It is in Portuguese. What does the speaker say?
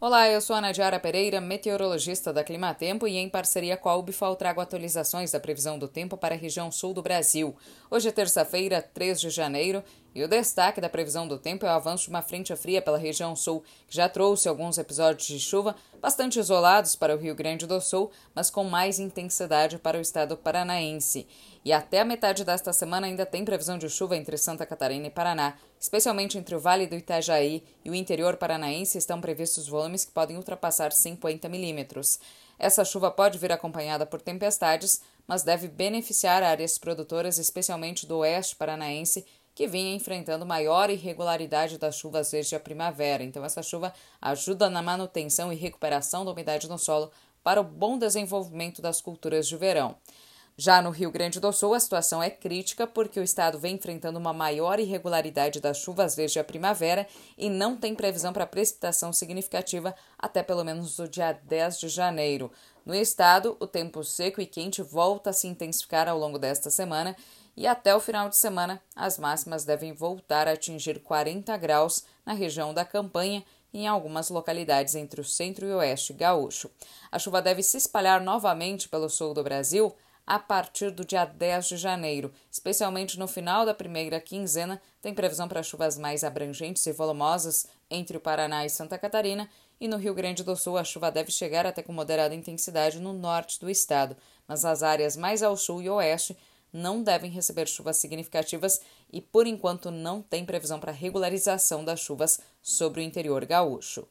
Olá, eu sou a Nadiara Pereira, meteorologista da Climatempo e em parceria com a UBFAL trago atualizações da previsão do tempo para a região sul do Brasil. Hoje é terça-feira, 3 de janeiro, e o destaque da previsão do tempo é o avanço de uma frente fria pela região sul, que já trouxe alguns episódios de chuva bastante isolados para o Rio Grande do Sul, mas com mais intensidade para o estado paranaense. E até a metade desta semana ainda tem previsão de chuva entre Santa Catarina e Paraná, especialmente entre o Vale do Itajaí e o interior paranaense estão previstos volumes que podem ultrapassar 50 milímetros. Essa chuva pode vir acompanhada por tempestades, mas deve beneficiar áreas produtoras, especialmente do oeste paranaense, que vinha enfrentando maior irregularidade das chuvas desde a primavera. Então, essa chuva ajuda na manutenção e recuperação da umidade no solo para o bom desenvolvimento das culturas de verão. Já no Rio Grande do Sul, a situação é crítica porque o estado vem enfrentando uma maior irregularidade das chuvas desde a primavera e não tem previsão para precipitação significativa até pelo menos o dia 10 de janeiro. No estado, o tempo seco e quente volta a se intensificar ao longo desta semana e até o final de semana as máximas devem voltar a atingir 40 graus na região da campanha e em algumas localidades entre o centro e o oeste gaúcho. A chuva deve se espalhar novamente pelo sul do Brasil a partir do dia 10 de janeiro. Especialmente no final da primeira quinzena, tem previsão para chuvas mais abrangentes e volumosas entre o Paraná e Santa Catarina, e no Rio Grande do Sul a chuva deve chegar até com moderada intensidade no norte do estado, mas as áreas mais ao sul e oeste não devem receber chuvas significativas e, por enquanto, não tem previsão para regularização das chuvas sobre o interior gaúcho.